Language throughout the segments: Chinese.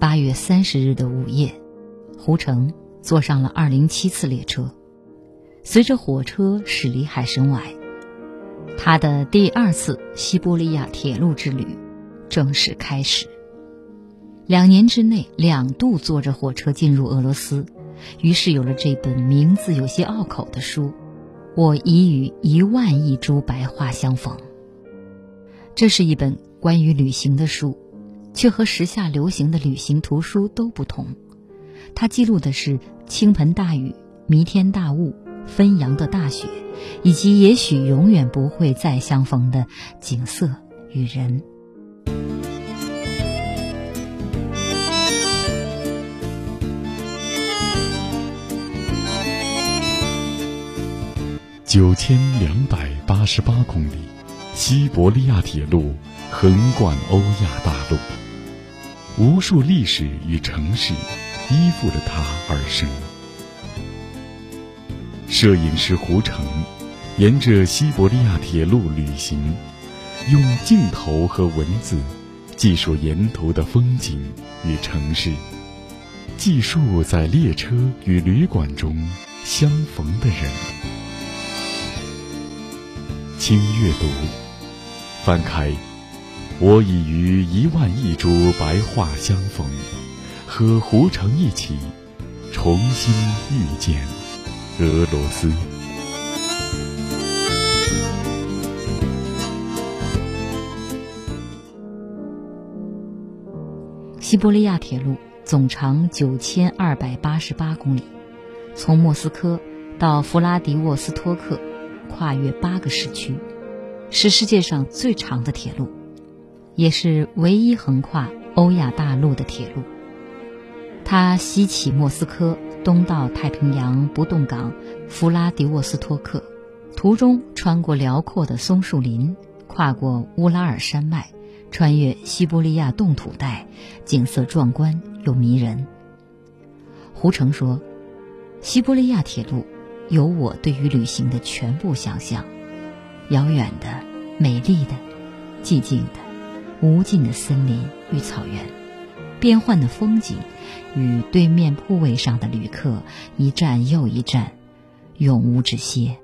八月三十日的午夜，胡成坐上了二零七次列车，随着火车驶离海参崴，他的第二次西伯利亚铁路之旅正式开始。两年之内两度坐着火车进入俄罗斯，于是有了这本名字有些拗口的书《我已与一万亿株白桦相逢》。这是一本关于旅行的书。却和时下流行的旅行图书都不同，它记录的是倾盆大雨、弥天大雾、纷扬的大雪，以及也许永远不会再相逢的景色与人。九千两百八十八公里，西伯利亚铁路横贯欧亚大陆。无数历史与城市依附着它而生。摄影师胡成沿着西伯利亚铁路旅行，用镜头和文字记述沿途的风景与城市，记述在列车与旅馆中相逢的人。轻阅读，翻开。我已与一万亿株白桦相逢，和胡成一起重新遇见俄罗斯。西伯利亚铁路总长九千二百八十八公里，从莫斯科到弗拉迪沃斯托克，跨越八个市区，是世界上最长的铁路。也是唯一横跨欧亚大陆的铁路。它西起莫斯科，东到太平洋不动港弗拉迪沃斯托克，途中穿过辽阔的松树林，跨过乌拉尔山脉，穿越西伯利亚冻土带，景色壮观又迷人。胡成说：“西伯利亚铁路有我对于旅行的全部想象，遥远的、美丽的、寂静的。”无尽的森林与草原，变幻的风景，与对面铺位上的旅客一站又一站，永无止歇。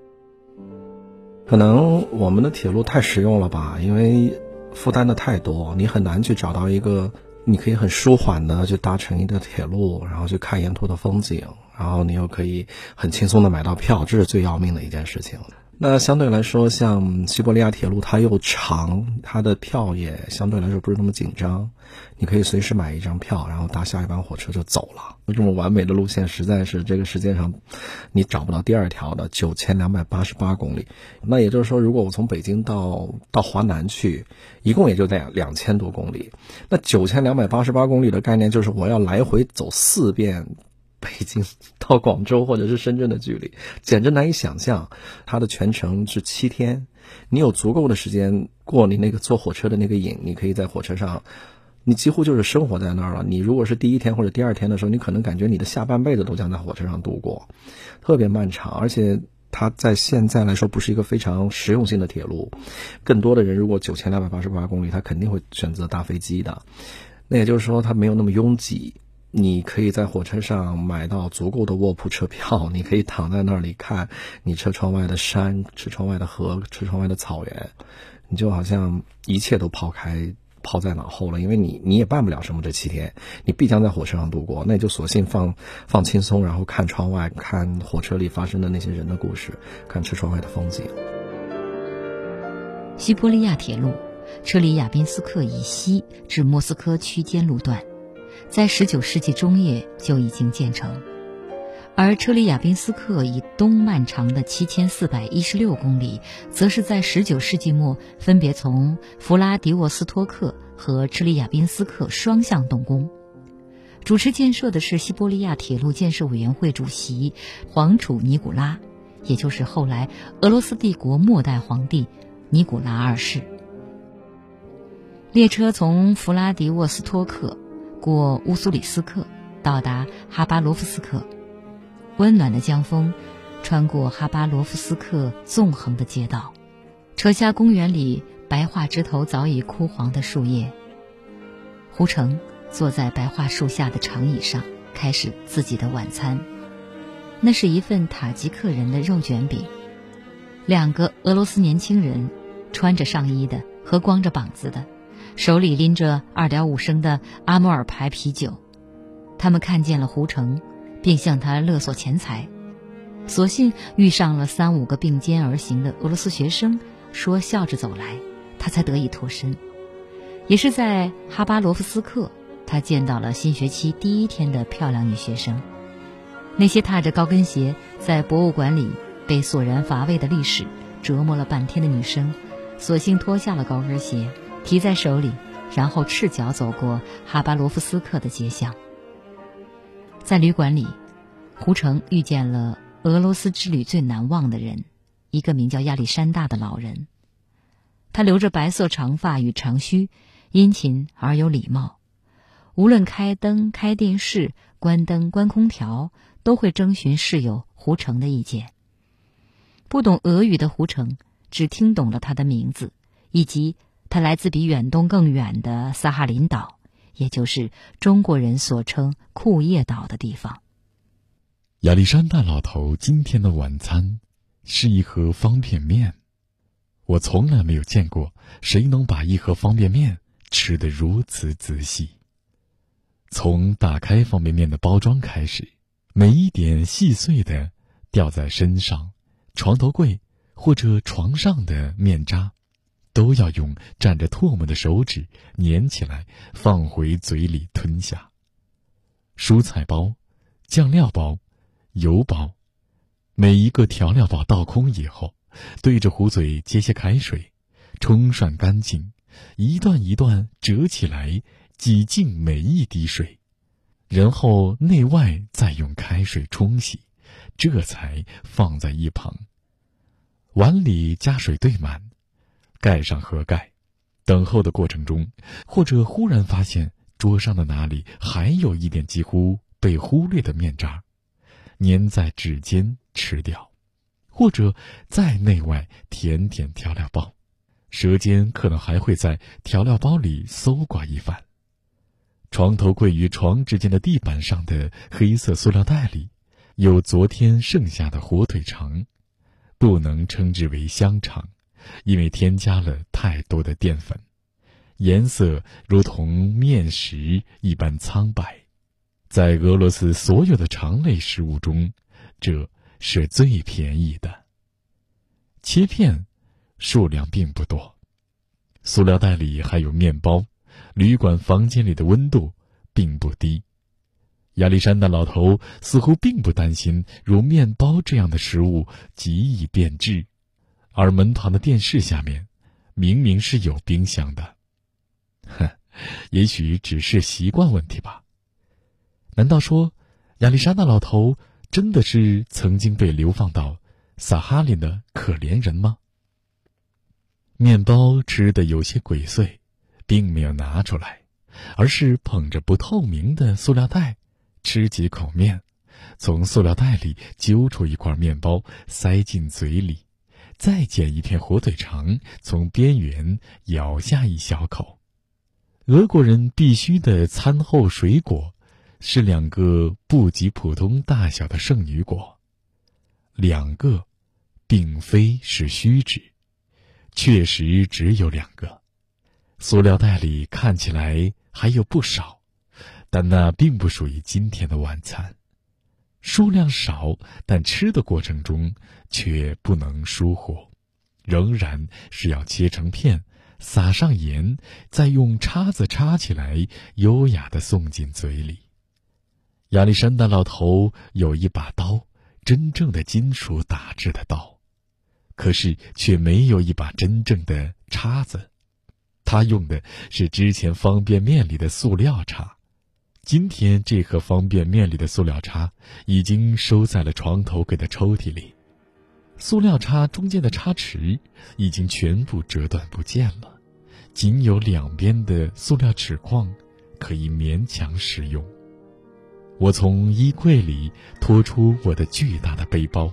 可能我们的铁路太实用了吧，因为负担的太多，你很难去找到一个你可以很舒缓的去搭乘一个铁路，然后去看沿途的风景，然后你又可以很轻松的买到票，这是最要命的一件事情。那相对来说，像西伯利亚铁路，它又长，它的票也相对来说不是那么紧张，你可以随时买一张票，然后搭下一班火车就走了。这么完美的路线，实在是这个世界上你找不到第二条的。九千两百八十八公里，那也就是说，如果我从北京到到华南去，一共也就两两千多公里。那九千两百八十八公里的概念，就是我要来回走四遍。北京到广州或者是深圳的距离，简直难以想象。它的全程是七天，你有足够的时间过你那个坐火车的那个瘾，你可以在火车上，你几乎就是生活在那儿了。你如果是第一天或者第二天的时候，你可能感觉你的下半辈子都将在火车上度过，特别漫长。而且它在现在来说不是一个非常实用性的铁路，更多的人如果九千两百八十八公里，他肯定会选择搭飞机的。那也就是说，它没有那么拥挤。你可以在火车上买到足够的卧铺车票，你可以躺在那里看你车窗外的山、车窗外的河、车窗外的草原，你就好像一切都抛开、抛在脑后了，因为你你也办不了什么这七天，你必将在火车上度过，那就索性放放轻松，然后看窗外，看火车里发生的那些人的故事，看车窗外的风景。西伯利亚铁路，车里亚宾斯克以西至莫斯科区间路段。在19世纪中叶就已经建成，而车里亚宾斯克以东漫长的7416公里，则是在19世纪末分别从弗拉迪沃斯托克和车里亚宾斯克双向动工。主持建设的是西伯利亚铁路建设委员会主席皇储尼古拉，也就是后来俄罗斯帝国末代皇帝尼古拉二世。列车从弗拉迪沃斯托克过乌苏里斯克，到达哈巴罗夫斯克。温暖的江风穿过哈巴罗夫斯克纵横的街道，扯下公园里白桦枝头早已枯黄的树叶。胡成坐在白桦树下的长椅上，开始自己的晚餐。那是一份塔吉克人的肉卷饼。两个俄罗斯年轻人，穿着上衣的和光着膀子的，手里拎着二点五升的阿穆尔牌啤酒。他们看见了胡成。并向他勒索钱财，所幸遇上了三五个并肩而行的俄罗斯学生，说笑着走来，他才得以脱身。也是在哈巴罗夫斯克，他见到了新学期第一天的漂亮女学生。那些踏着高跟鞋在博物馆里被索然乏味的历史折磨了半天的女生，索性脱下了高跟鞋，提在手里，然后赤脚走过哈巴罗夫斯克的街巷。在旅馆里，胡成遇见了俄罗斯之旅最难忘的人，一个名叫亚历山大的老人。他留着白色长发与长须，殷勤而有礼貌。无论开灯、开电视、关灯、关空调，都会征询室友胡成的意见。不懂俄语的胡成只听懂了他的名字，以及他来自比远东更远的萨哈林岛。也就是中国人所称库页岛的地方。亚历山大老头今天的晚餐是一盒方便面。我从来没有见过谁能把一盒方便面吃得如此仔细。从打开方便面的包装开始，每一点细碎的掉在身上、床头柜或者床上的面渣。都要用蘸着唾沫的手指粘起来，放回嘴里吞下。蔬菜包、酱料包、油包，每一个调料包倒空以后，对着壶嘴接些开水，冲涮干净，一段一段折起来，挤净每一滴水，然后内外再用开水冲洗，这才放在一旁。碗里加水兑满。盖上盒盖，等候的过程中，或者忽然发现桌上的哪里还有一点几乎被忽略的面渣，粘在指尖吃掉，或者在内外舔舔调料包，舌尖可能还会在调料包里搜刮一番。床头柜与床之间的地板上的黑色塑料袋里，有昨天剩下的火腿肠，不能称之为香肠。因为添加了太多的淀粉，颜色如同面食一般苍白。在俄罗斯所有的肠类食物中，这是最便宜的。切片数量并不多，塑料袋里还有面包。旅馆房间里的温度并不低。亚历山大老头似乎并不担心如面包这样的食物极易变质。而门旁的电视下面，明明是有冰箱的，哼，也许只是习惯问题吧。难道说，亚历山大老头真的是曾经被流放到撒哈林的可怜人吗？面包吃的有些鬼祟，并没有拿出来，而是捧着不透明的塑料袋，吃几口面，从塑料袋里揪出一块面包，塞进嘴里。再捡一片火腿肠，从边缘咬下一小口。俄国人必须的餐后水果，是两个不及普通大小的圣女果。两个，并非是虚指，确实只有两个。塑料袋里看起来还有不少，但那并不属于今天的晚餐。数量少，但吃的过程中却不能疏忽，仍然是要切成片，撒上盐，再用叉子叉起来，优雅的送进嘴里。亚历山大老头有一把刀，真正的金属打制的刀，可是却没有一把真正的叉子，他用的是之前方便面里的塑料叉。今天这盒方便面里的塑料叉已经收在了床头柜的抽屉里，塑料叉中间的叉齿已经全部折断不见了，仅有两边的塑料齿框可以勉强使用。我从衣柜里拖出我的巨大的背包，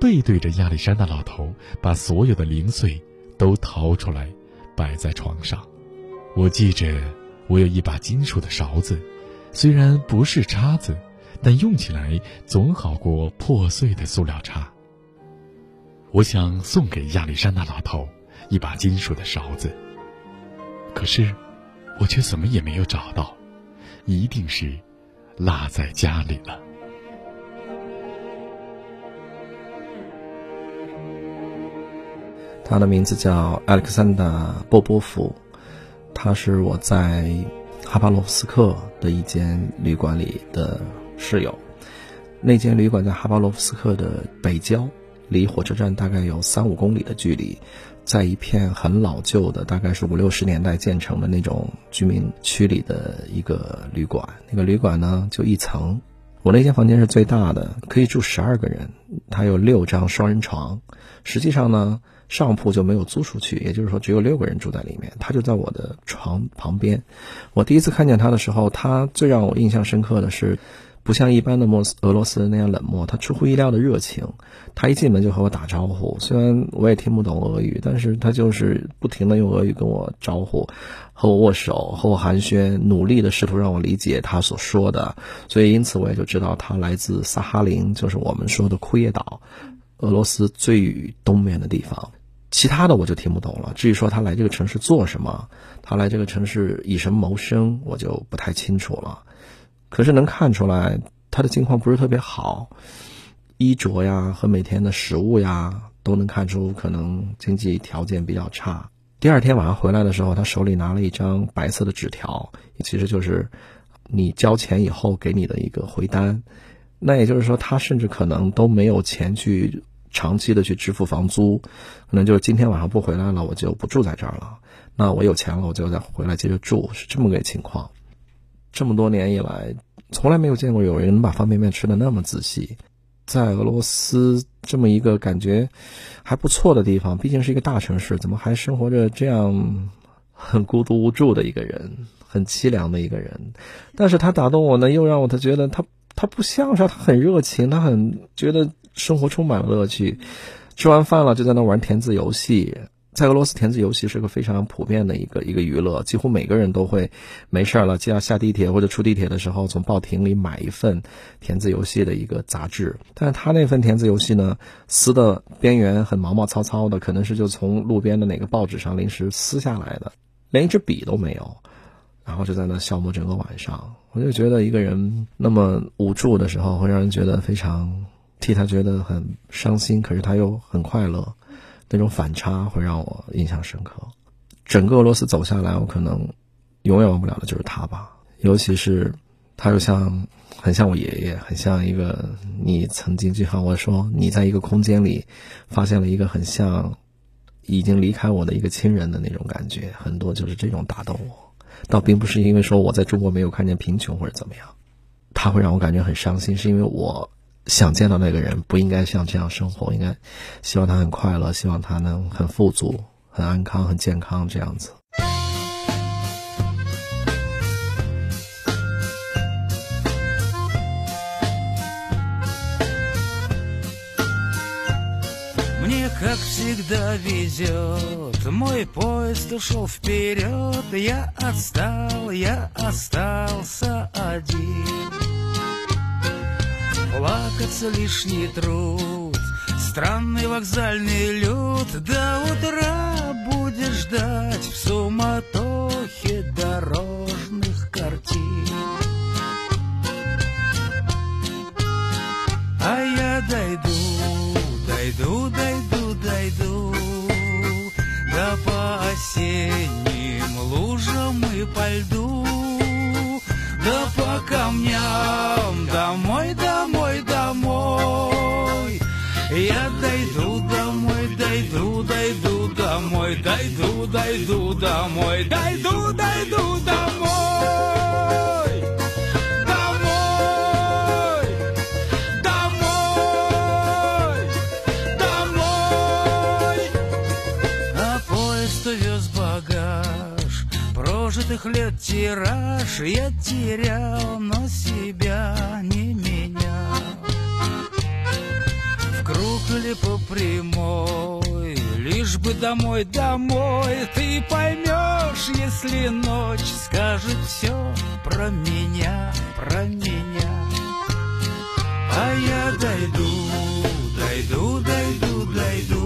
背对着亚历山大老头，把所有的零碎都掏出来，摆在床上。我记着，我有一把金属的勺子。虽然不是叉子，但用起来总好过破碎的塑料叉。我想送给亚历山大老头一把金属的勺子，可是我却怎么也没有找到，一定是落在家里了。他的名字叫艾克桑达·波波夫，他是我在。哈巴罗夫斯克的一间旅馆里的室友，那间旅馆在哈巴罗夫斯克的北郊，离火车站大概有三五公里的距离，在一片很老旧的，大概是五六十年代建成的那种居民区里的一个旅馆。那个旅馆呢，就一层，我那间房间是最大的，可以住十二个人，它有六张双人床。实际上呢。上铺就没有租出去，也就是说只有六个人住在里面。他就在我的床旁边。我第一次看见他的时候，他最让我印象深刻的是，不像一般的莫斯俄罗斯人那样冷漠，他出乎意料的热情。他一进门就和我打招呼，虽然我也听不懂俄语，但是他就是不停的用俄语跟我招呼，和我握手，和我寒暄，努力的试图让我理解他所说的。所以因此我也就知道他来自萨哈林，就是我们说的库页岛，俄罗斯最东面的地方。其他的我就听不懂了。至于说他来这个城市做什么，他来这个城市以什么谋生，我就不太清楚了。可是能看出来他的境况不是特别好，衣着呀和每天的食物呀都能看出可能经济条件比较差。第二天晚上回来的时候，他手里拿了一张白色的纸条，其实就是你交钱以后给你的一个回单。那也就是说，他甚至可能都没有钱去。长期的去支付房租，可能就是今天晚上不回来了，我就不住在这儿了。那我有钱了，我就再回来接着住，是这么个情况。这么多年以来，从来没有见过有人能把方便面吃的那么仔细。在俄罗斯这么一个感觉还不错的地方，毕竟是一个大城市，怎么还生活着这样很孤独无助的一个人，很凄凉的一个人？但是他打动我呢，又让我他觉得他他不像是他很热情，他很觉得。生活充满了乐趣，吃完饭了就在那玩填字游戏。在俄罗斯，填字游戏是个非常普遍的一个一个娱乐，几乎每个人都会没事了就要下地铁或者出地铁的时候，从报亭里买一份填字游戏的一个杂志。但是他那份填字游戏呢，撕的边缘很毛毛糙糙的，可能是就从路边的哪个报纸上临时撕下来的，连一支笔都没有，然后就在那消磨整个晚上。我就觉得一个人那么无助的时候，会让人觉得非常。替他觉得很伤心，可是他又很快乐，那种反差会让我印象深刻。整个俄罗斯走下来，我可能永远忘不了的就是他吧。尤其是他又像很像我爷爷，很像一个你曾经就像我说，你在一个空间里发现了一个很像已经离开我的一个亲人的那种感觉，很多就是这种打动我。倒并不是因为说我在中国没有看见贫穷或者怎么样，他会让我感觉很伤心，是因为我。想见到那个人，不应该像这样生活，应该希望他很快乐，希望他能很富足、很安康、很健康这样子。Плакаться лишний труд. Странный вокзальный люд. До утра будешь ждать В суматохе дорожных картин. А я дойду, дойду, дойду, дойду. Да по осенним лужам и по льду Да по камням домой, домой я дойду домой, дойду, дойду домой, дойду, дойду домой, дойду, дойду домой. Двадцатых лет тираж я терял, но себя не менял. В круг или по прямой, лишь бы домой, домой, ты поймешь, если ночь скажет все про меня, про меня. А я дойду, дойду, дойду, дойду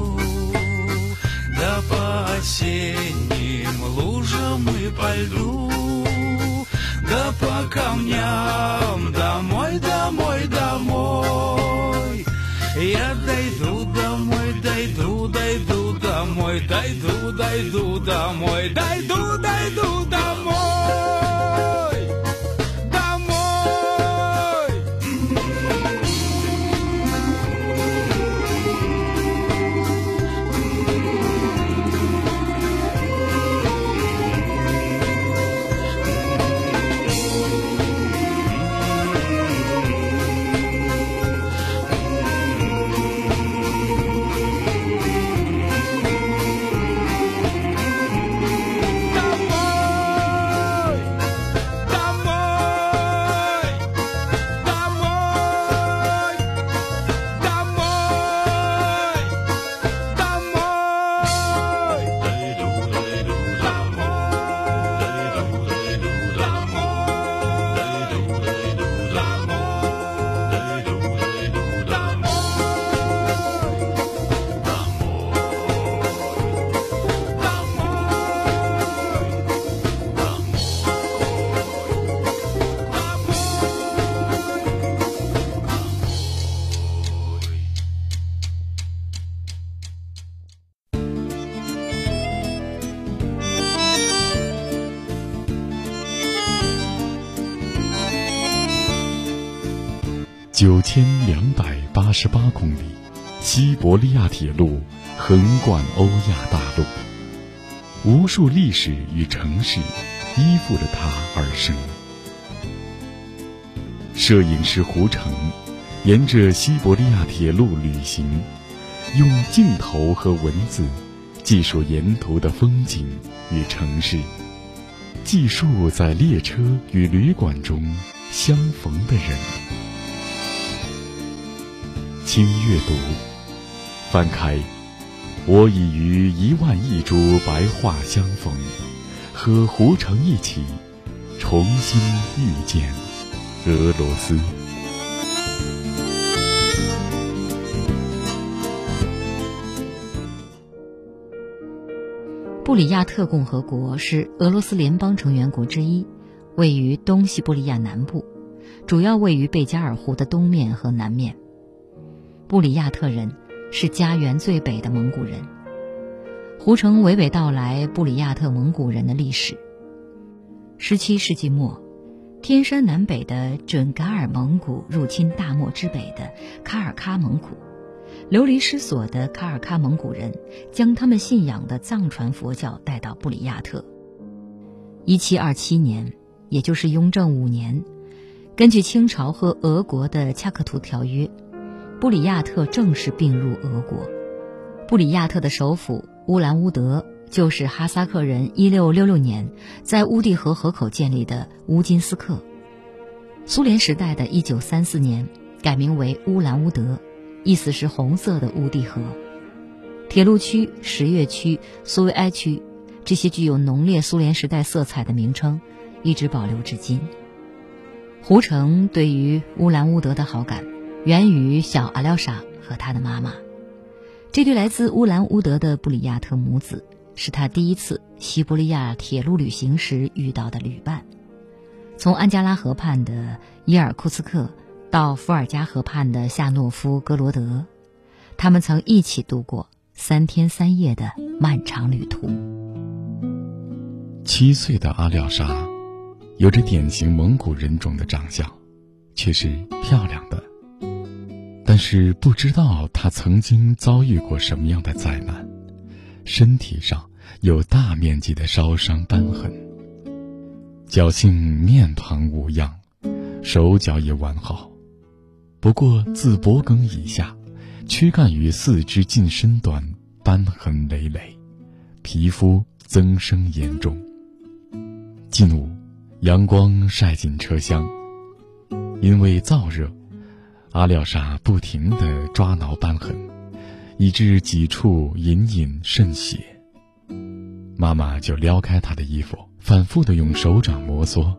Да по осенним лужам и по льду Да по камням домой, домой, домой. Я дойду домой, дойду, дойду домой Дойду, дойду домой, дойду, дойду домой 九千两百八十八公里，西伯利亚铁路横贯欧亚大陆，无数历史与城市依附着它而生。摄影师胡成沿着西伯利亚铁路旅行，用镜头和文字记述沿途的风景与城市，记述在列车与旅馆中相逢的人。轻阅读，翻开，我已与一万亿株白桦相逢，和胡成一起重新遇见俄罗斯。布里亚特共和国是俄罗斯联邦成员国之一，位于东西伯利亚南部，主要位于贝加尔湖的东面和南面。布里亚特人是家园最北的蒙古人。胡成娓娓道来布里亚特蒙古人的历史。十七世纪末，天山南北的准噶尔蒙古入侵大漠之北的卡尔喀蒙古，流离失所的卡尔喀蒙古人将他们信仰的藏传佛教带到布里亚特。一七二七年，也就是雍正五年，根据清朝和俄国的恰克图条约。布里亚特正式并入俄国。布里亚特的首府乌兰乌德就是哈萨克人1666年在乌蒂河河口建立的乌金斯克。苏联时代的一九三四年改名为乌兰乌德，意思是红色的乌蒂河。铁路区、十月区、苏维埃区这些具有浓烈苏联时代色彩的名称，一直保留至今。胡成对于乌兰乌德的好感。源于小阿廖沙和他的妈妈，这对来自乌兰乌德的布里亚特母子是他第一次西伯利亚铁路旅行时遇到的旅伴。从安加拉河畔的伊尔库茨克到伏尔加河畔的夏诺夫格罗德，他们曾一起度过三天三夜的漫长旅途。七岁的阿廖沙，有着典型蒙古人种的长相，却是漂亮的。但是不知道他曾经遭遇过什么样的灾难，身体上有大面积的烧伤斑痕。侥幸面庞无恙，手脚也完好，不过自脖颈以下，躯干与四肢近身端斑痕累累，皮肤增生严重。近午，阳光晒进车厢，因为燥热，阿廖沙不停地抓挠瘢痕，以致几处隐隐渗血。妈妈就撩开她的衣服，反复地用手掌摩挲，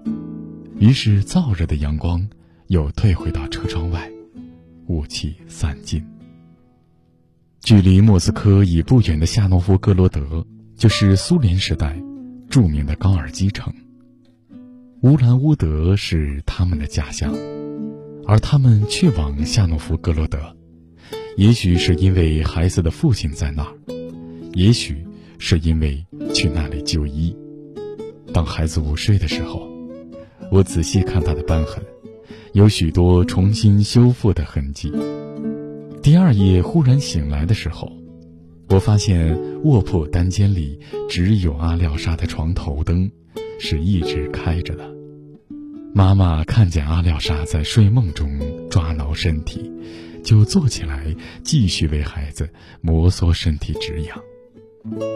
于是燥热的阳光又退回到车窗外，雾气散尽。距离莫斯科已不远的夏诺夫哥罗德，就是苏联时代著名的高尔基城。乌兰乌德是他们的家乡，而他们去往夏诺夫格罗德，也许是因为孩子的父亲在那儿，也许是因为去那里就医。当孩子午睡的时候，我仔细看他的斑痕，有许多重新修复的痕迹。第二夜忽然醒来的时候，我发现卧铺单间里只有阿廖沙的床头灯。是一直开着的。妈妈看见阿廖沙在睡梦中抓挠身体，就坐起来继续为孩子摩挲身体止痒。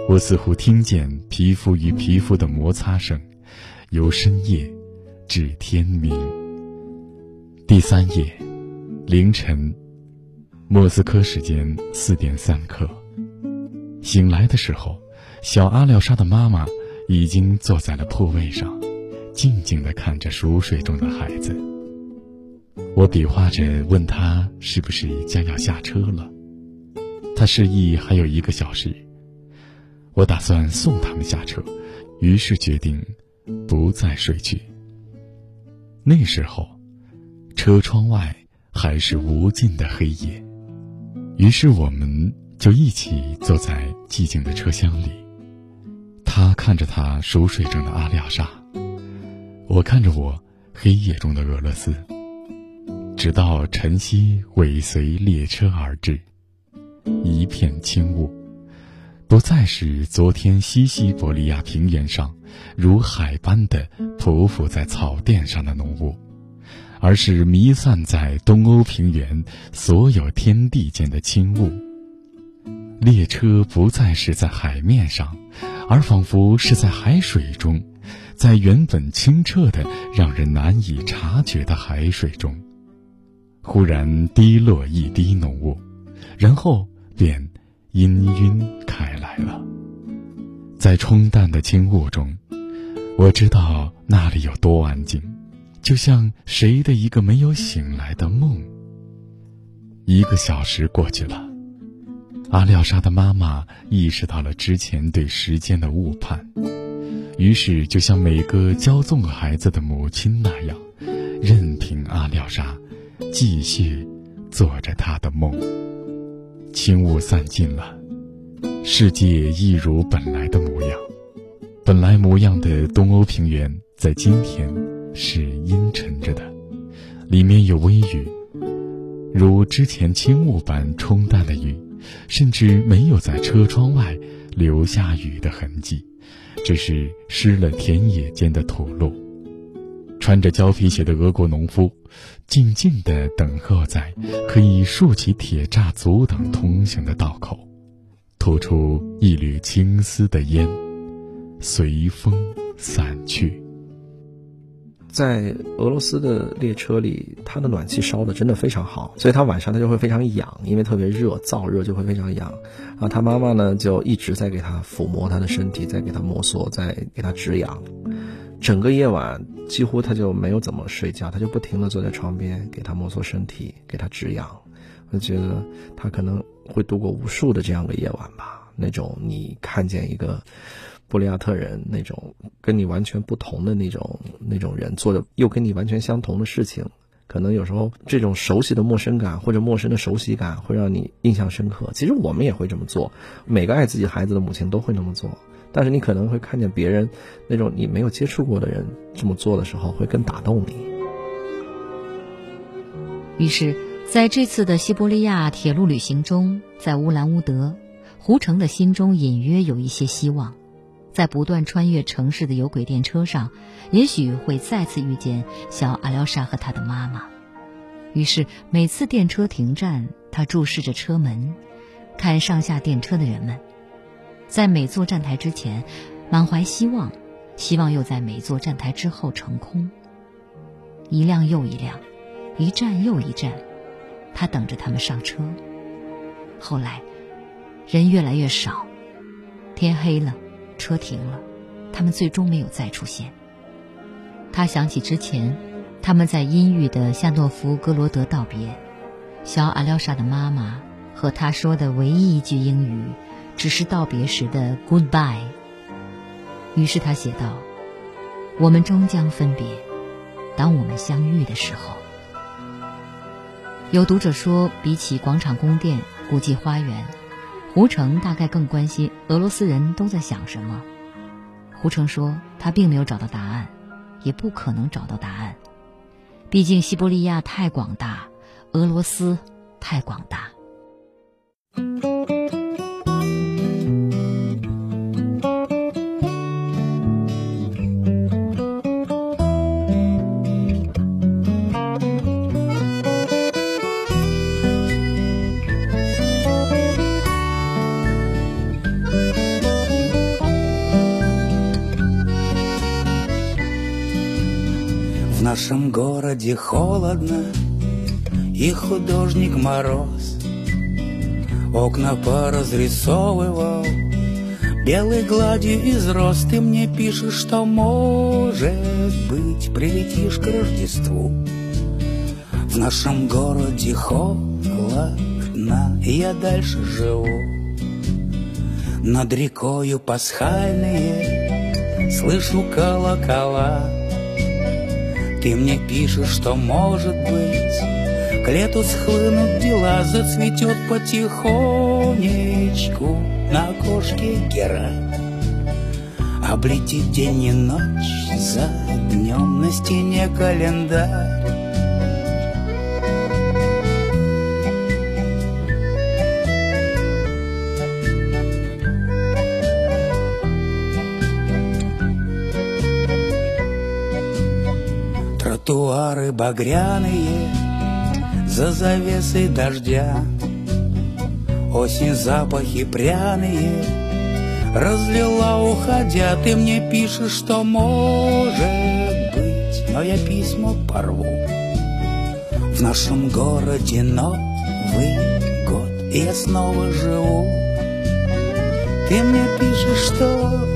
我似乎听见皮肤与皮肤的摩擦声，由深夜至天明。第三夜，凌晨，莫斯科时间四点三刻，醒来的时候，小阿廖沙的妈妈。已经坐在了铺位上，静静地看着熟睡中的孩子。我比划着问他是不是将要下车了，他示意还有一个小时。我打算送他们下车，于是决定不再睡去。那时候，车窗外还是无尽的黑夜，于是我们就一起坐在寂静的车厢里。他看着他熟睡中的阿廖沙，我看着我黑夜中的俄罗斯。直到晨曦尾随列车而至，一片轻雾，不再是昨天西西伯利亚平原上如海般的匍匐在草甸上的浓雾，而是弥散在东欧平原所有天地间的轻雾。列车不再是在海面上。而仿佛是在海水中，在原本清澈的、让人难以察觉的海水中，忽然滴落一滴浓雾，然后便氤氲开来了。在冲淡的轻雾中，我知道那里有多安静，就像谁的一个没有醒来的梦。一个小时过去了。阿廖沙的妈妈意识到了之前对时间的误判，于是就像每个骄纵孩子的母亲那样，任凭阿廖沙继续做着他的梦。轻雾散尽了，世界一如本来的模样。本来模样的东欧平原，在今天是阴沉着的，里面有微雨，如之前轻雾般冲淡的雨。甚至没有在车窗外留下雨的痕迹，只是湿了田野间的土路。穿着胶皮鞋的俄国农夫，静静地等候在可以竖起铁栅阻挡通行的道口，吐出一缕青丝的烟，随风散去。在俄罗斯的列车里，它的暖气烧的真的非常好，所以他晚上他就会非常痒，因为特别热，燥热就会非常痒。啊，他妈妈呢就一直在给他抚摸他的身体，在给他摩挲，在给他止痒。整个夜晚几乎他就没有怎么睡觉，他就不停的坐在床边给他摩挲身体，给他止痒。我觉得他可能会度过无数的这样的夜晚吧，那种你看见一个。布利亚特人那种跟你完全不同的那种那种人做的又跟你完全相同的事情，可能有时候这种熟悉的陌生感或者陌生的熟悉感会让你印象深刻。其实我们也会这么做，每个爱自己孩子的母亲都会那么做。但是你可能会看见别人那种你没有接触过的人这么做的时候，会更打动你。于是，在这次的西伯利亚铁路旅行中，在乌兰乌德，胡成的心中隐约有一些希望。在不断穿越城市的有轨电车上，也许会再次遇见小阿廖沙和他的妈妈。于是每次电车停站，他注视着车门，看上下电车的人们。在每座站台之前，满怀希望，希望又在每座站台之后成空。一辆又一辆，一站又一站，他等着他们上车。后来，人越来越少，天黑了，车停了，他们最终没有再出现。他想起之前，他们在阴郁的夏诺夫哥罗德道别，小阿廖沙的妈妈和他说的唯一一句英语，只是道别时的 “goodbye”。于是他写道：“我们终将分别，当我们相遇的时候。”有读者说，比起广场宫殿、古迹花园，胡成大概更关心俄罗斯人都在想什么。胡成说，他并没有找到答案。也不可能找到答案，毕竟西伯利亚太广大，俄罗斯太广大。Нашем городе холодно И художник мороз Окна поразрисовывал Белой гладью из роз. Ты мне пишешь, что может быть Прилетишь к Рождеству. В нашем городе холодно я дальше живу. Над рекою пасхальные Слышу колокола ты мне пишешь, что может быть. К лету схлынут дела, зацветет потихонечку На окошке гера. Облетит день и ночь за днем на стене календарь Тротуары багряные За завесой дождя. Осень запахи пряные Разлила уходя. Ты мне пишешь, что может быть Но я письма порву. В нашем городе Новый год И я снова живу. Ты мне пишешь, что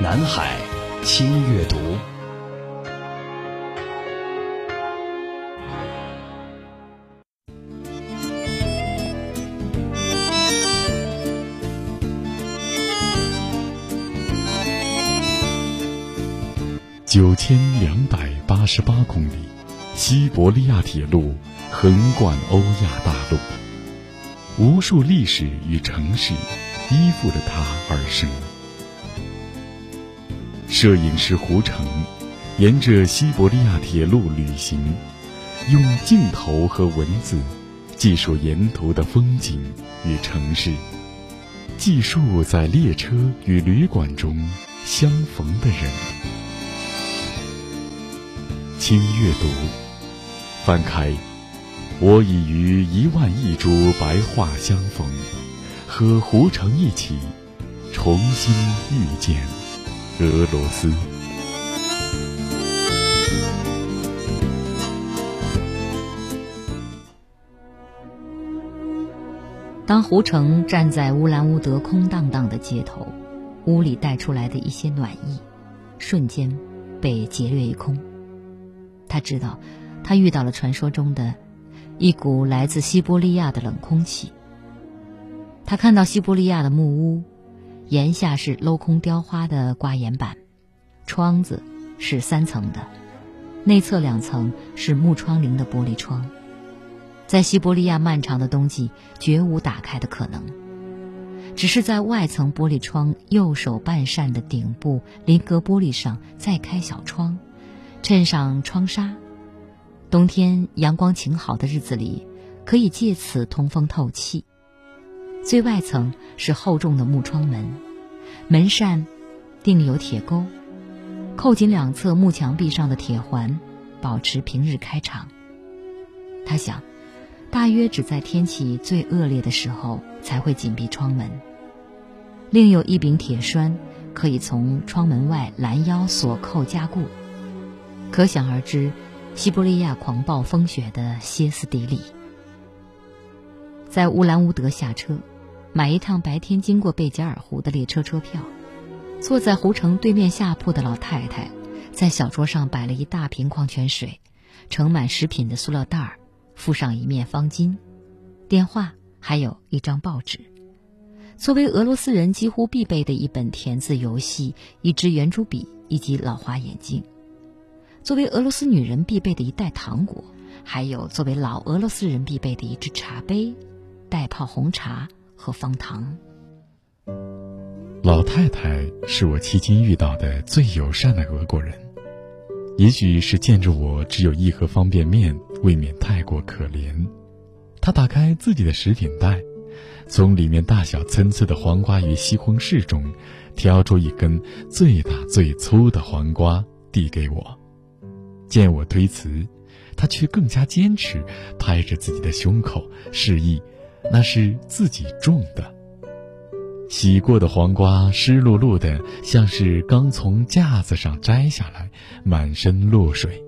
南海轻阅读，九千两百八十八公里，西伯利亚铁路横贯欧亚大陆，无数历史与城市依附着它而生。摄影师胡成沿着西伯利亚铁路旅行，用镜头和文字记述沿途的风景与城市，记述在列车与旅馆中相逢的人。轻阅读，翻开，我已与一万亿株白桦相逢，和胡成一起重新遇见。俄罗斯。当胡成站在乌兰乌德空荡荡的街头，屋里带出来的一些暖意，瞬间被劫掠一空。他知道，他遇到了传说中的，一股来自西伯利亚的冷空气。他看到西伯利亚的木屋。檐下是镂空雕花的挂檐板，窗子是三层的，内侧两层是木窗棂的玻璃窗。在西伯利亚漫长的冬季，绝无打开的可能。只是在外层玻璃窗右手半扇的顶部临格玻璃上再开小窗，衬上窗纱。冬天阳光晴好的日子里，可以借此通风透气。最外层是厚重的木窗门，门扇钉有铁钩，扣紧两侧木墙壁上的铁环，保持平日开敞。他想。大约只在天气最恶劣的时候才会紧闭窗门。另有一柄铁栓，可以从窗门外拦腰锁扣加固。可想而知，西伯利亚狂暴风雪的歇斯底里。在乌兰乌德下车，买一趟白天经过贝加尔湖的列车车票。坐在湖城对面下铺的老太太，在小桌上摆了一大瓶矿泉水，盛满食品的塑料袋儿。附上一面方巾，电话，还有一张报纸。作为俄罗斯人几乎必备的一本填字游戏，一支圆珠笔以及老花眼镜。作为俄罗斯女人必备的一袋糖果，还有作为老俄罗斯人必备的一只茶杯，带泡红茶和方糖。老太太是我迄今遇到的最友善的俄国人。也许是见着我只有一盒方便面，未免太过可怜。她打开自己的食品袋，从里面大小参差的黄瓜与西红柿中，挑出一根最大最粗的黄瓜递给我。见我推辞，她却更加坚持，拍着自己的胸口示意，那是自己种的。洗过的黄瓜湿漉漉的，像是刚从架子上摘下来，满身落水。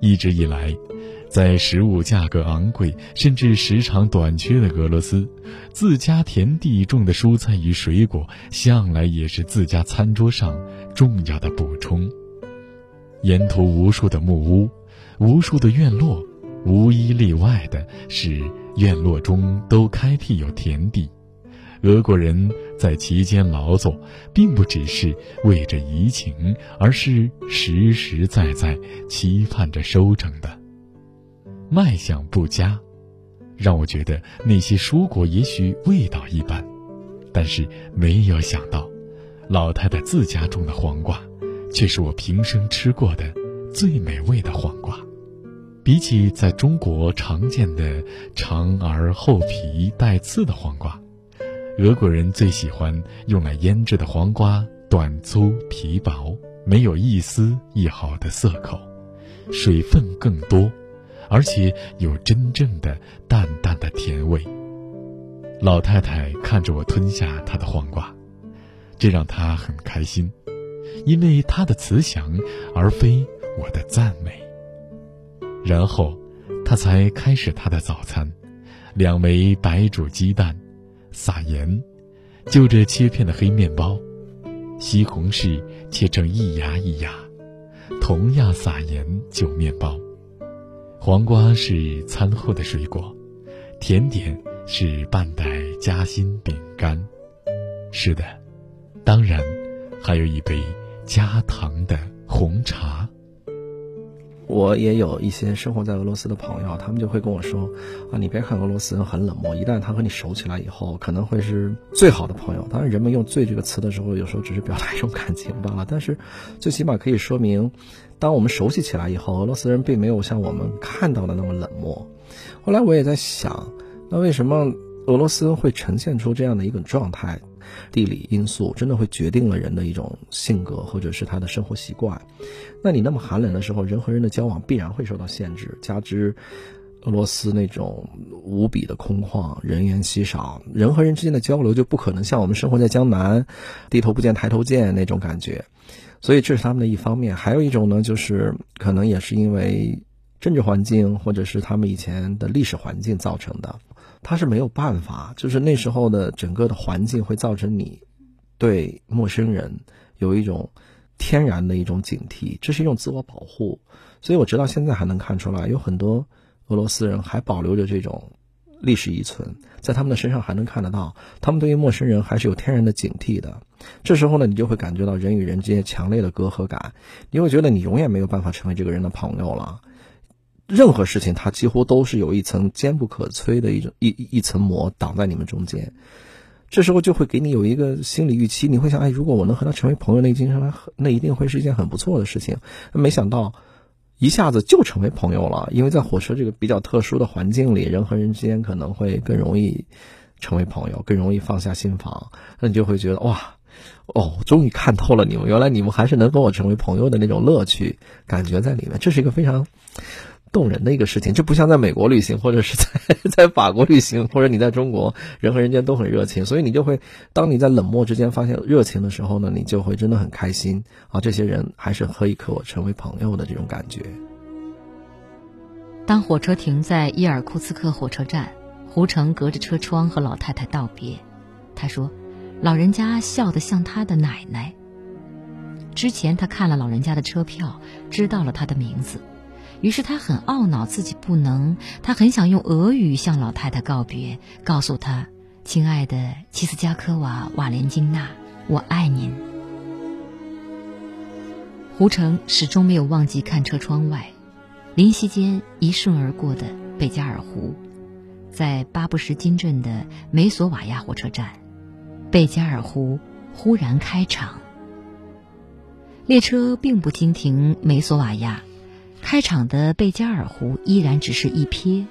一直以来，在食物价格昂贵甚至时常短缺的俄罗斯，自家田地种的蔬菜与水果，向来也是自家餐桌上重要的补充。沿途无数的木屋，无数的院落，无一例外的是院落中都开辟有田地。俄国人在其间劳作，并不只是为着怡情，而是实实在在期盼着收成的。卖相不佳，让我觉得那些蔬果也许味道一般，但是没有想到，老太太自家种的黄瓜，却是我平生吃过的最美味的黄瓜。比起在中国常见的长而厚皮带刺的黄瓜。俄国人最喜欢用来腌制的黄瓜，短粗皮薄，没有一丝一毫的涩口，水分更多，而且有真正的淡淡的甜味。老太太看着我吞下她的黄瓜，这让她很开心，因为她的慈祥，而非我的赞美。然后，他才开始他的早餐，两枚白煮鸡蛋。撒盐，就着切片的黑面包，西红柿切成一芽一芽，同样撒盐就面包。黄瓜是餐后的水果，甜点是半袋夹心饼干。是的，当然，还有一杯加糖的红茶。我也有一些生活在俄罗斯的朋友，他们就会跟我说：“啊，你别看俄罗斯人很冷漠，一旦他和你熟起来以后，可能会是最好的朋友。当然，人们用‘最’这个词的时候，有时候只是表达一种感情罢了。但是，最起码可以说明，当我们熟悉起来以后，俄罗斯人并没有像我们看到的那么冷漠。后来我也在想，那为什么俄罗斯会呈现出这样的一个状态？”地理因素真的会决定了人的一种性格，或者是他的生活习惯。那你那么寒冷的时候，人和人的交往必然会受到限制。加之俄罗斯那种无比的空旷，人烟稀少，人和人之间的交流就不可能像我们生活在江南，低头不见抬头见那种感觉。所以这是他们的一方面。还有一种呢，就是可能也是因为政治环境，或者是他们以前的历史环境造成的。他是没有办法，就是那时候的整个的环境会造成你对陌生人有一种天然的一种警惕，这是一种自我保护。所以我直到现在还能看出来，有很多俄罗斯人还保留着这种历史遗存，在他们的身上还能看得到，他们对于陌生人还是有天然的警惕的。这时候呢，你就会感觉到人与人之间强烈的隔阂感，你会觉得你永远没有办法成为这个人的朋友了。任何事情，它几乎都是有一层坚不可摧的一种一一层膜挡在你们中间。这时候就会给你有一个心理预期，你会想，哎，如果我能和他成为朋友，那经常那一定会是一件很不错的事情。没想到，一下子就成为朋友了，因为在火车这个比较特殊的环境里，人和人之间可能会更容易成为朋友，更容易放下心防。那你就会觉得，哇，哦，终于看透了你们，原来你们还是能跟我成为朋友的那种乐趣感觉在里面。这是一个非常。动人的一个事情，这不像在美国旅行，或者是在在法国旅行，或者你在中国，人和人间都很热情，所以你就会，当你在冷漠之间发现热情的时候呢，你就会真的很开心啊！这些人还是可以和我成为朋友的这种感觉。当火车停在伊尔库茨克火车站，胡成隔着车窗和老太太道别，他说：“老人家笑得像他的奶奶。”之前他看了老人家的车票，知道了他的名字。于是他很懊恼自己不能，他很想用俄语向老太太告别，告诉她：“亲爱的齐斯加科娃·瓦莲金娜，我爱您。”胡成始终没有忘记看车窗外，林夕间一瞬而过的贝加尔湖，在巴布什金镇的梅索瓦亚火车站，贝加尔湖忽然开场。列车并不经停梅索瓦亚。开场的贝加尔湖依然只是一瞥，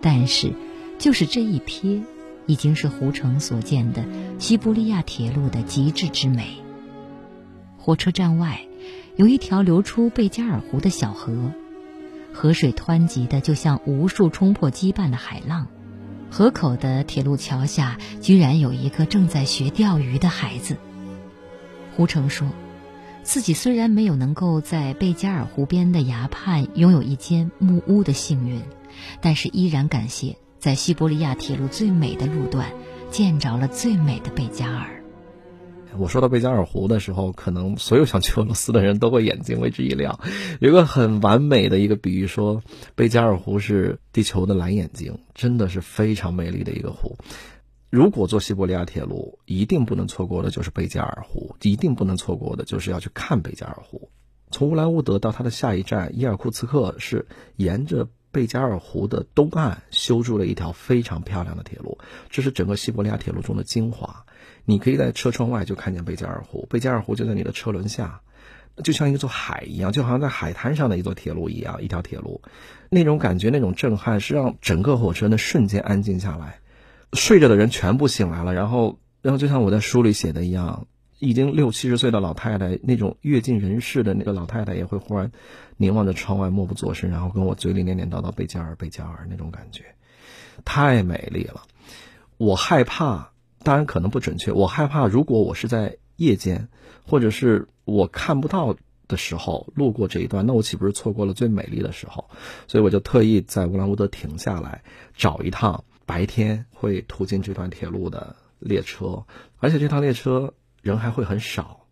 但是，就是这一瞥，已经是胡城所见的西伯利亚铁路的极致之美。火车站外，有一条流出贝加尔湖的小河，河水湍急的就像无数冲破羁绊的海浪。河口的铁路桥下，居然有一个正在学钓鱼的孩子。胡成说。自己虽然没有能够在贝加尔湖边的崖畔拥有一间木屋的幸运，但是依然感谢在西伯利亚铁路最美的路段见着了最美的贝加尔。我说到贝加尔湖的时候，可能所有想去俄罗斯的人都会眼睛为之一亮。有个很完美的一个比喻，说贝加尔湖是地球的蓝眼睛，真的是非常美丽的一个湖。如果坐西伯利亚铁路，一定不能错过的就是贝加尔湖，一定不能错过的就是要去看贝加尔湖。从乌兰乌德到它的下一站伊尔库茨克，是沿着贝加尔湖的东岸修筑了一条非常漂亮的铁路，这是整个西伯利亚铁路中的精华。你可以在车窗外就看见贝加尔湖，贝加尔湖就在你的车轮下，就像一座海一样，就好像在海滩上的一座铁路一样，一条铁路，那种感觉，那种震撼，是让整个火车呢瞬间安静下来。睡着的人全部醒来了，然后，然后就像我在书里写的一样，已经六七十岁的老太太，那种阅尽人世的那个老太太，也会忽然凝望着窗外，默不作声，然后跟我嘴里念念叨叨贝加尔，贝加尔那种感觉，太美丽了。我害怕，当然可能不准确，我害怕如果我是在夜间，或者是我看不到的时候路过这一段，那我岂不是错过了最美丽的时候？所以我就特意在乌兰乌德停下来，找一趟。白天会途经这段铁路的列车，而且这趟列车人还会很少，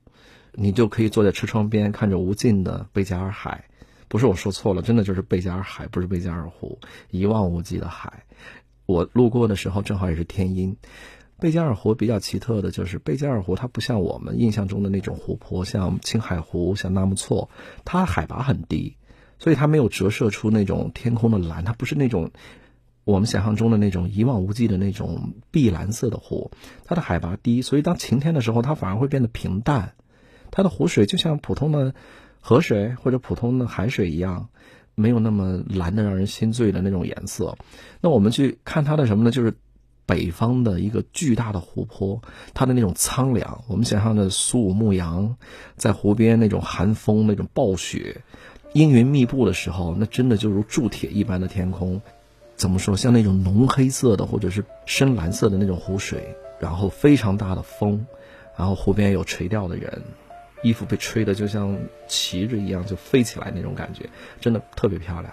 你就可以坐在车窗边看着无尽的贝加尔海。不是我说错了，真的就是贝加尔海，不是贝加尔湖，一望无际的海。我路过的时候正好也是天阴。贝加尔湖比较奇特的就是，贝加尔湖它不像我们印象中的那种湖泊，像青海湖、像纳木错，它海拔很低，所以它没有折射出那种天空的蓝，它不是那种。我们想象中的那种一望无际的那种碧蓝色的湖，它的海拔低，所以当晴天的时候，它反而会变得平淡。它的湖水就像普通的河水或者普通的海水一样，没有那么蓝的让人心醉的那种颜色。那我们去看它的什么呢？就是北方的一个巨大的湖泊，它的那种苍凉。我们想象的苏武牧羊在湖边那种寒风、那种暴雪、阴云密布的时候，那真的就如铸铁一般的天空。怎么说？像那种浓黑色的，或者是深蓝色的那种湖水，然后非常大的风，然后湖边有垂钓的人，衣服被吹得就像旗帜一样就飞起来那种感觉，真的特别漂亮。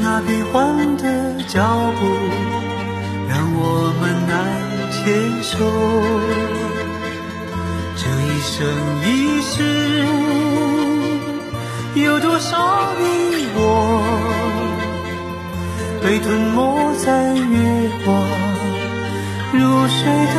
那变幻的脚步，让我们难牵手。这一生一世，有多少你我，被吞没在月光如水的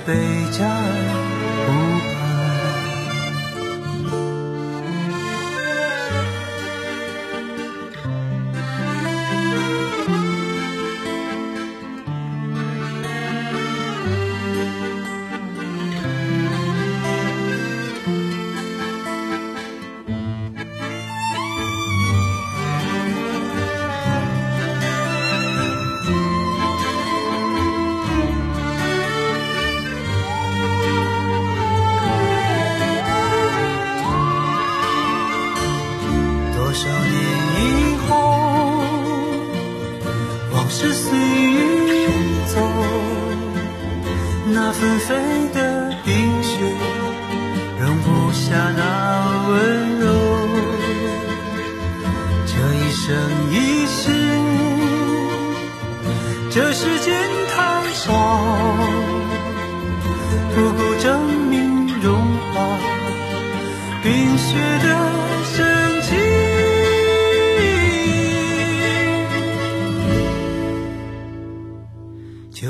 北疆。往事随云走，那纷飞的冰雪，容不下那温柔。这一生一世，这世界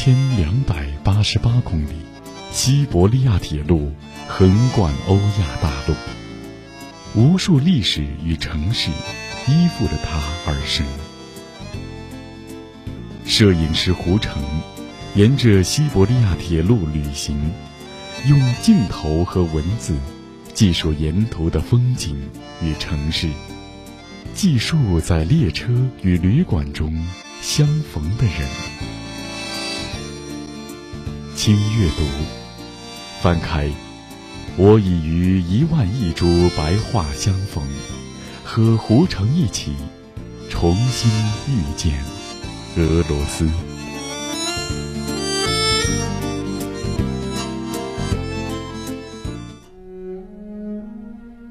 千两百八十八公里，西伯利亚铁路横贯欧亚大陆，无数历史与城市依附着它而生。摄影师胡成沿着西伯利亚铁路旅行，用镜头和文字记述沿途的风景与城市，记述在列车与旅馆中相逢的人。轻阅读，翻开，我已与一万亿株白桦相逢，和胡成一起重新遇见俄罗斯。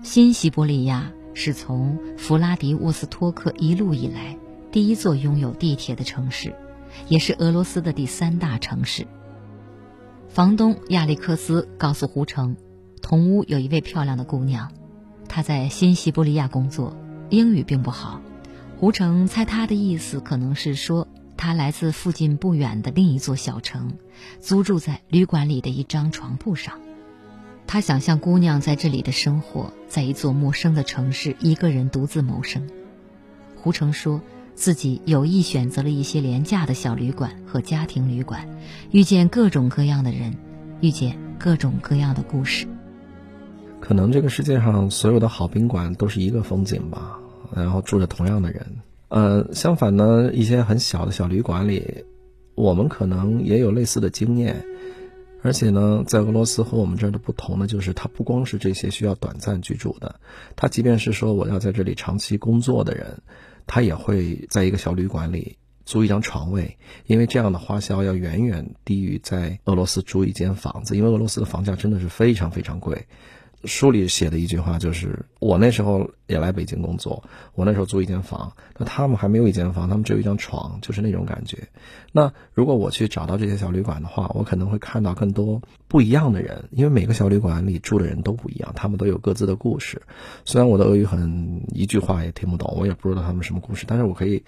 新西伯利亚是从弗拉迪沃斯托克一路以来第一座拥有地铁的城市，也是俄罗斯的第三大城市。房东亚历克斯告诉胡成，同屋有一位漂亮的姑娘，她在新西伯利亚工作，英语并不好。胡成猜她的意思可能是说，她来自附近不远的另一座小城，租住在旅馆里的一张床铺上。他想象姑娘在这里的生活，在一座陌生的城市，一个人独自谋生。胡成说。自己有意选择了一些廉价的小旅馆和家庭旅馆，遇见各种各样的人，遇见各种各样的故事。可能这个世界上所有的好宾馆都是一个风景吧，然后住着同样的人。呃，相反呢，一些很小的小旅馆里，我们可能也有类似的经验。而且呢，在俄罗斯和我们这儿的不同呢，就是它不光是这些需要短暂居住的，它即便是说我要在这里长期工作的人，他也会在一个小旅馆里租一张床位，因为这样的花销要远远低于在俄罗斯租一间房子，因为俄罗斯的房价真的是非常非常贵。书里写的一句话就是：我那时候也来北京工作，我那时候租一间房，那他们还没有一间房，他们只有一张床，就是那种感觉。那如果我去找到这些小旅馆的话，我可能会看到更多不一样的人，因为每个小旅馆里住的人都不一样，他们都有各自的故事。虽然我的俄语很一句话也听不懂，我也不知道他们什么故事，但是我可以。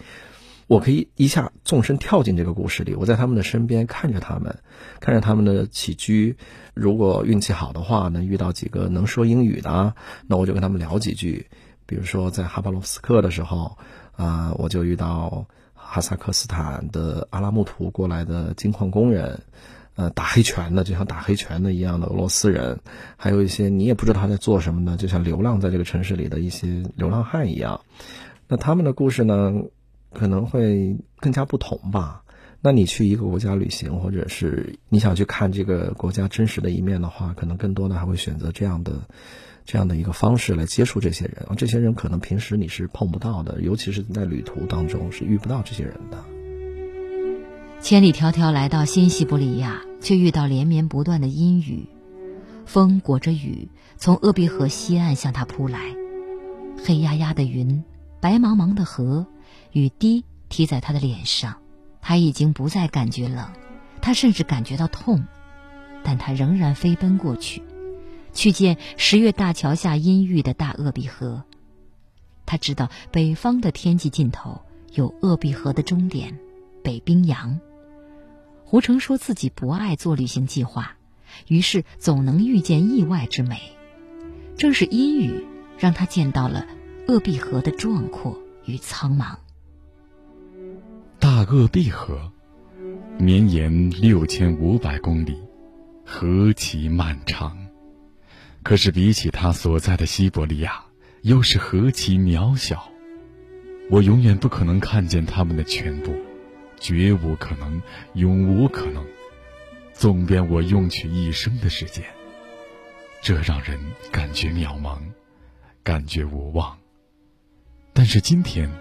我可以一下纵身跳进这个故事里，我在他们的身边看着他们，看着他们的起居。如果运气好的话呢，遇到几个能说英语的，那我就跟他们聊几句。比如说在哈巴罗夫斯克的时候，啊，我就遇到哈萨克斯坦的阿拉木图过来的金矿工人，呃，打黑拳的，就像打黑拳的一样的俄罗斯人，还有一些你也不知道他在做什么的，就像流浪在这个城市里的一些流浪汉一样。那他们的故事呢？可能会更加不同吧。那你去一个国家旅行，或者是你想去看这个国家真实的一面的话，可能更多的还会选择这样的这样的一个方式来接触这些人。这些人可能平时你是碰不到的，尤其是在旅途当中是遇不到这些人的。千里迢迢来到新西伯利亚，却遇到连绵不断的阴雨，风裹着雨从鄂毕河西岸向他扑来，黑压压的云。白茫茫的河，雨滴踢在他的脸上，他已经不再感觉冷，他甚至感觉到痛，但他仍然飞奔过去，去见十月大桥下阴郁的大鄂毕河。他知道北方的天际尽头有鄂毕河的终点——北冰洋。胡成说自己不爱做旅行计划，于是总能遇见意外之美。正是阴雨让他见到了。鄂毕河的壮阔与苍茫。大鄂毕河绵延六千五百公里，何其漫长！可是比起他所在的西伯利亚，又是何其渺小！我永远不可能看见他们的全部，绝无可能，永无可能。纵便我用去一生的时间，这让人感觉渺茫，感觉无望。但是今天，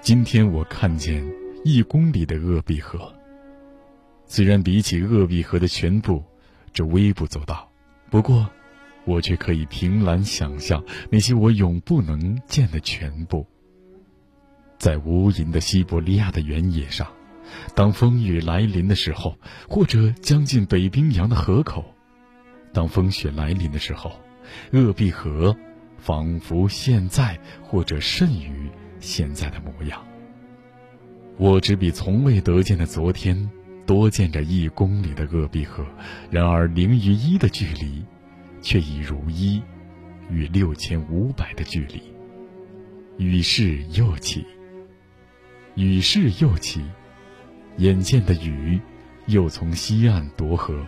今天我看见一公里的鄂毕河。虽然比起鄂毕河的全部，这微不足道，不过，我却可以凭栏想象那些我永不能见的全部。在无垠的西伯利亚的原野上，当风雨来临的时候，或者将近北冰洋的河口，当风雪来临的时候，鄂毕河。仿佛现在，或者甚于现在的模样。我只比从未得见的昨天多见着一公里的鄂毕河，然而零与一的距离，却已如一与六千五百的距离。雨势又起，雨势又起，眼见的雨又从西岸夺河，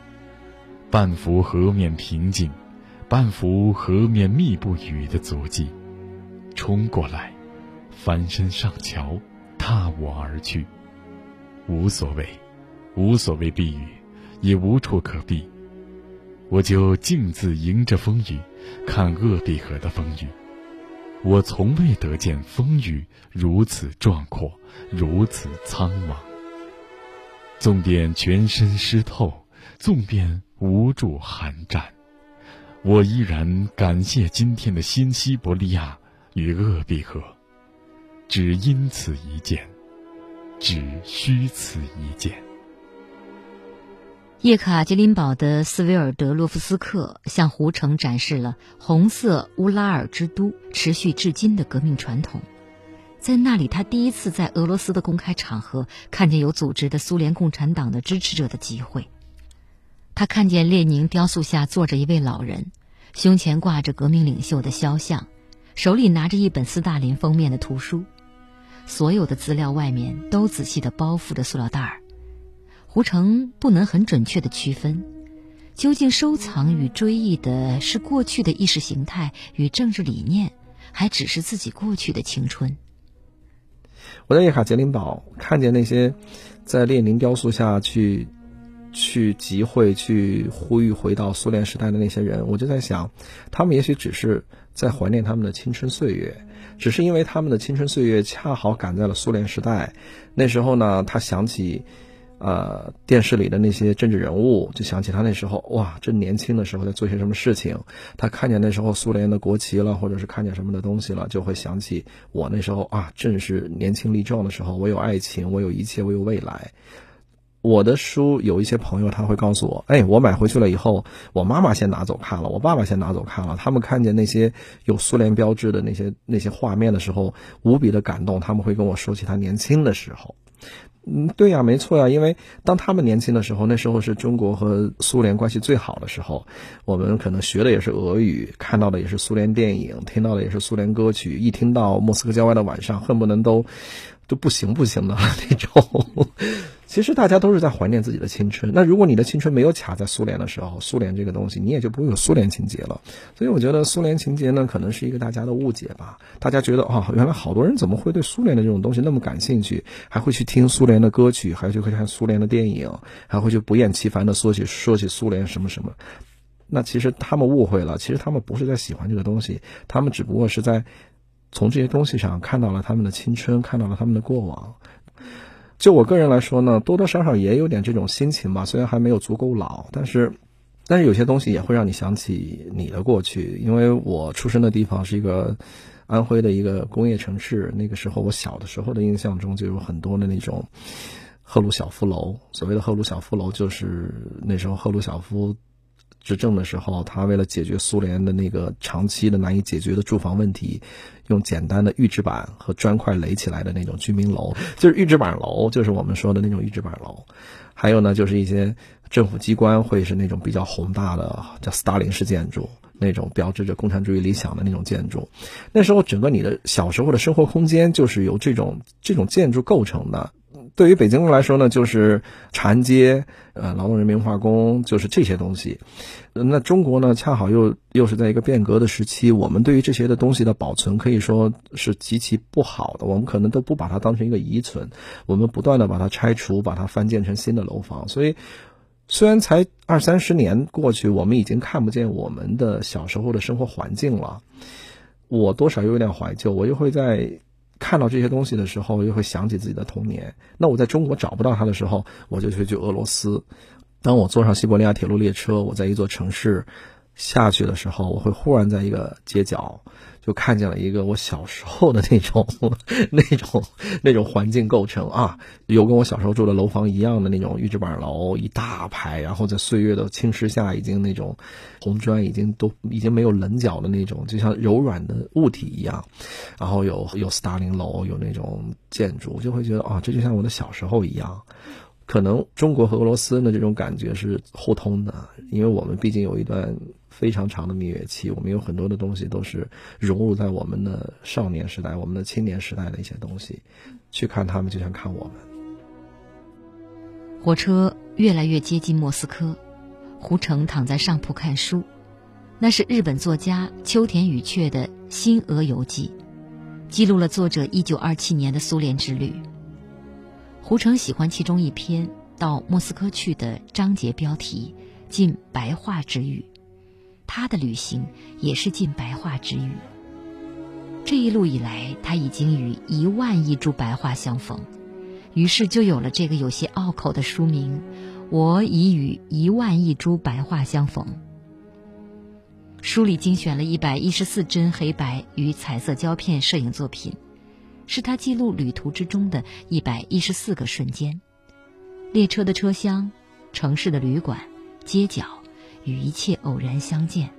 半幅河面平静。半幅河面密布雨的足迹，冲过来，翻身上桥，踏我而去。无所谓，无所谓避雨，也无处可避。我就径自迎着风雨，看鄂毕河的风雨。我从未得见风雨如此壮阔，如此苍茫。纵便全身湿透，纵便无助寒战。我依然感谢今天的新西伯利亚与鄂毕河，只因此一见，只需此一见。叶卡捷琳堡的斯维尔德洛夫斯克向胡城展示了红色乌拉尔之都持续至今的革命传统，在那里，他第一次在俄罗斯的公开场合看见有组织的苏联共产党的支持者的集会。他看见列宁雕塑下坐着一位老人，胸前挂着革命领袖的肖像，手里拿着一本斯大林封面的图书，所有的资料外面都仔细的包覆着塑料袋儿。胡成不能很准确的区分，究竟收藏与追忆的是过去的意识形态与政治理念，还只是自己过去的青春。我在叶卡捷琳堡看见那些在列宁雕塑下去去集会、去呼吁回到苏联时代的那些人，我就在想，他们也许只是在怀念他们的青春岁月，只是因为他们的青春岁月恰好赶在了苏联时代。那时候呢，他想起。呃，电视里的那些政治人物，就想起他那时候哇，正年轻的时候在做些什么事情。他看见那时候苏联的国旗了，或者是看见什么的东西了，就会想起我那时候啊，正是年轻力壮的时候。我有爱情，我有一切，我有未来。我的书有一些朋友他会告诉我，哎，我买回去了以后，我妈妈先拿走看了，我爸爸先拿走看了。他们看见那些有苏联标志的那些那些画面的时候，无比的感动。他们会跟我说起他年轻的时候。嗯，对呀，没错呀，因为当他们年轻的时候，那时候是中国和苏联关系最好的时候，我们可能学的也是俄语，看到的也是苏联电影，听到的也是苏联歌曲，一听到莫斯科郊外的晚上，恨不能都。就不行不行的那种，其实大家都是在怀念自己的青春。那如果你的青春没有卡在苏联的时候，苏联这个东西，你也就不会有苏联情节了。所以我觉得苏联情节呢，可能是一个大家的误解吧。大家觉得啊，原来好多人怎么会对苏联的这种东西那么感兴趣，还会去听苏联的歌曲，还会去看苏联的电影，还会去不厌其烦的说起说起苏联什么什么。那其实他们误会了，其实他们不是在喜欢这个东西，他们只不过是在。从这些东西上看到了他们的青春，看到了他们的过往。就我个人来说呢，多多少少也有点这种心情吧。虽然还没有足够老，但是，但是有些东西也会让你想起你的过去。因为我出生的地方是一个安徽的一个工业城市，那个时候我小的时候的印象中就有很多的那种赫鲁晓夫楼。所谓的赫鲁晓夫楼，就是那时候赫鲁晓夫。执政的时候，他为了解决苏联的那个长期的难以解决的住房问题，用简单的预制板和砖块垒起来的那种居民楼，就是预制板楼，就是我们说的那种预制板楼。还有呢，就是一些政府机关会是那种比较宏大的，叫斯大林式建筑，那种标志着共产主义理想的那种建筑。那时候，整个你的小时候的生活空间就是由这种这种建筑构成的。对于北京来说呢，就是长安街，呃，劳动人民化工，就是这些东西。那中国呢，恰好又又是在一个变革的时期，我们对于这些的东西的保存可以说是极其不好的。我们可能都不把它当成一个遗存，我们不断的把它拆除，把它翻建成新的楼房。所以，虽然才二三十年过去，我们已经看不见我们的小时候的生活环境了。我多少有点怀旧，我又会在。看到这些东西的时候，又会想起自己的童年。那我在中国找不到它的时候，我就去去俄罗斯。当我坐上西伯利亚铁路列车，我在一座城市下去的时候，我会忽然在一个街角。就看见了一个我小时候的那种、那种、那种环境构成啊，有跟我小时候住的楼房一样的那种预制板楼，一大排，然后在岁月的侵蚀下，已经那种红砖已经都已经没有棱角的那种，就像柔软的物体一样。然后有有斯大林楼，有那种建筑，就会觉得啊，这就像我的小时候一样。可能中国和俄罗斯的这种感觉是互通的，因为我们毕竟有一段。非常长的蜜月期，我们有很多的东西都是融入在我们的少年时代、我们的青年时代的一些东西。去看他们，就像看我们。火车越来越接近莫斯科，胡成躺在上铺看书，那是日本作家秋田雨雀的《新俄游记》，记录了作者1927年的苏联之旅。胡成喜欢其中一篇到莫斯科去的章节标题“尽白话之语”。他的旅行也是尽白话之语。这一路以来，他已经与一万亿株白话相逢，于是就有了这个有些拗口的书名：我已与一万亿株白话相逢。书里精选了一百一十四帧黑白与彩色胶片摄影作品，是他记录旅途之中的一百一十四个瞬间：列车的车厢，城市的旅馆，街角。与一切偶然相见，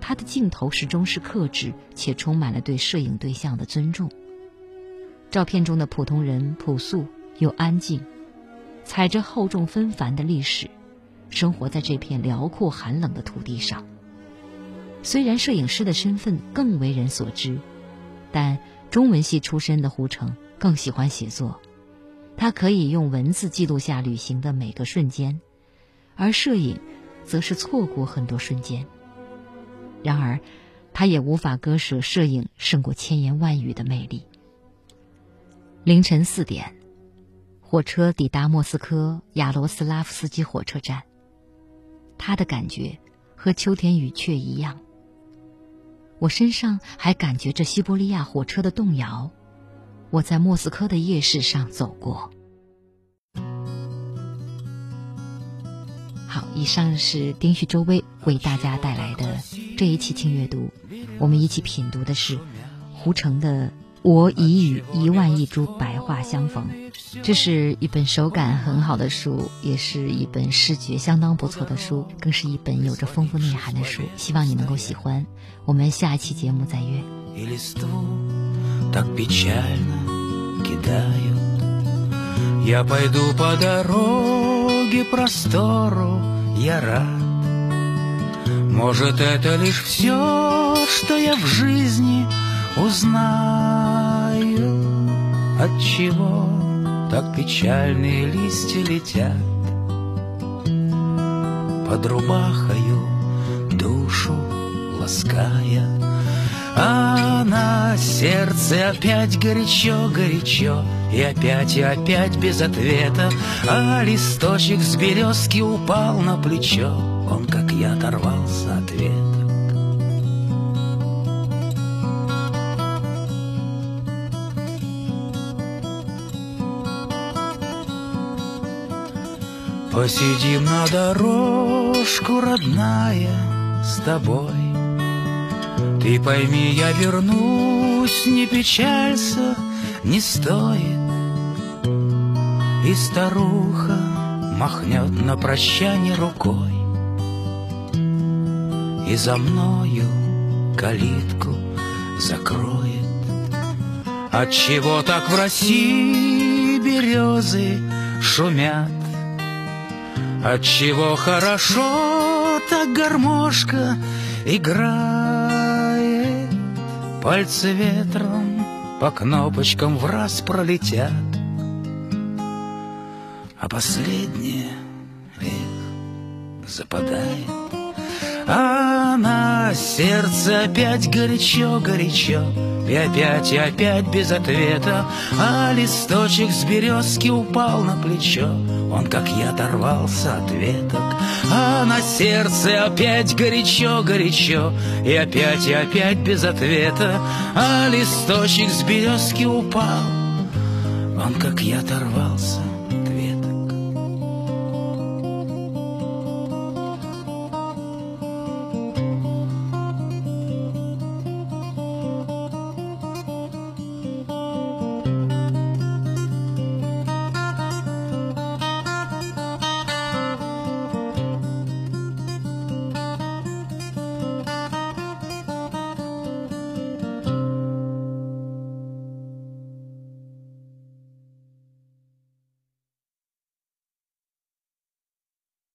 他的镜头始终是克制且充满了对摄影对象的尊重。照片中的普通人朴素又安静，踩着厚重纷繁的历史，生活在这片辽阔寒冷的土地上。虽然摄影师的身份更为人所知，但中文系出身的胡成更喜欢写作。他可以用文字记录下旅行的每个瞬间，而摄影。则是错过很多瞬间。然而，他也无法割舍摄影胜过千言万语的魅力。凌晨四点，火车抵达莫斯科亚罗斯拉夫斯基火车站。他的感觉和秋天雨雀一样。我身上还感觉着西伯利亚火车的动摇。我在莫斯科的夜市上走过。好，以上是丁旭周薇为大家带来的这一期轻阅读。我们一起品读的是胡诚的《我已与一万亿株白桦相逢》。这是一本手感很好的书，也是一本视觉相当不错的书，更是一本有着丰富内涵的书。希望你能够喜欢。我们下一期节目再约。так печально кидают. Я пойду по дороге Простору, я рад. Может, это лишь все, что я в жизни узнаю. От чего так печальные листья летят Под рубахою душу лаская а на сердце опять горячо-горячо И опять и опять без ответа. А листочек с березки упал на плечо Он, как я, оторвался от веток Посидим на дорожку, родная, с тобой ты пойми, я вернусь, не печалься, не стоит. И старуха махнет на прощание рукой. И за мною калитку закроет. Отчего так в России березы шумят? Отчего хорошо так гармошка играет? Пальцы ветром по кнопочкам в раз пролетят, А последнее, эх, западает. А на сердце опять горячо-горячо, И опять и опять без ответа, А листочек с березки упал на плечо, Он, как я, оторвался от веток. А на сердце опять горячо-горячо, И опять и опять без ответа, А листочек с березки упал, Он, как я, оторвался